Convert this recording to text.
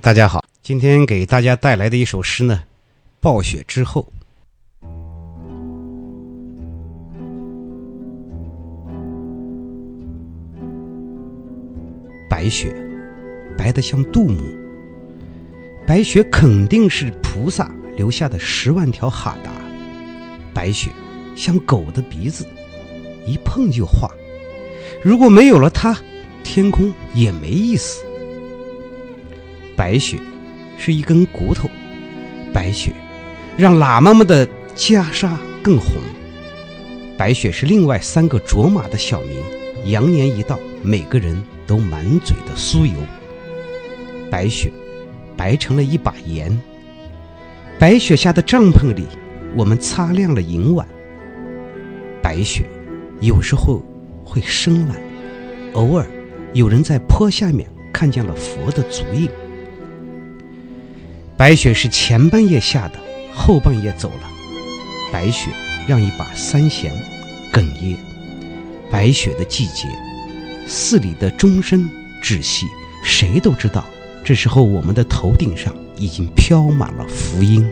大家好，今天给大家带来的一首诗呢，《暴雪之后》。白雪，白的像杜牧。白雪肯定是菩萨留下的十万条哈达。白雪像狗的鼻子，一碰就化。如果没有了它，天空也没意思。白雪是一根骨头，白雪让喇嘛们的袈裟更红。白雪是另外三个卓玛的小名，羊年一到，每个人都满嘴的酥油。白雪白成了一把盐。白雪下的帐篷里，我们擦亮了银碗。白雪有时候会生蓝，偶尔有人在坡下面看见了佛的足印。白雪是前半夜下的，后半夜走了。白雪让一把三弦哽咽。白雪的季节，寺里的钟声窒息，谁都知道，这时候我们的头顶上已经飘满了福音。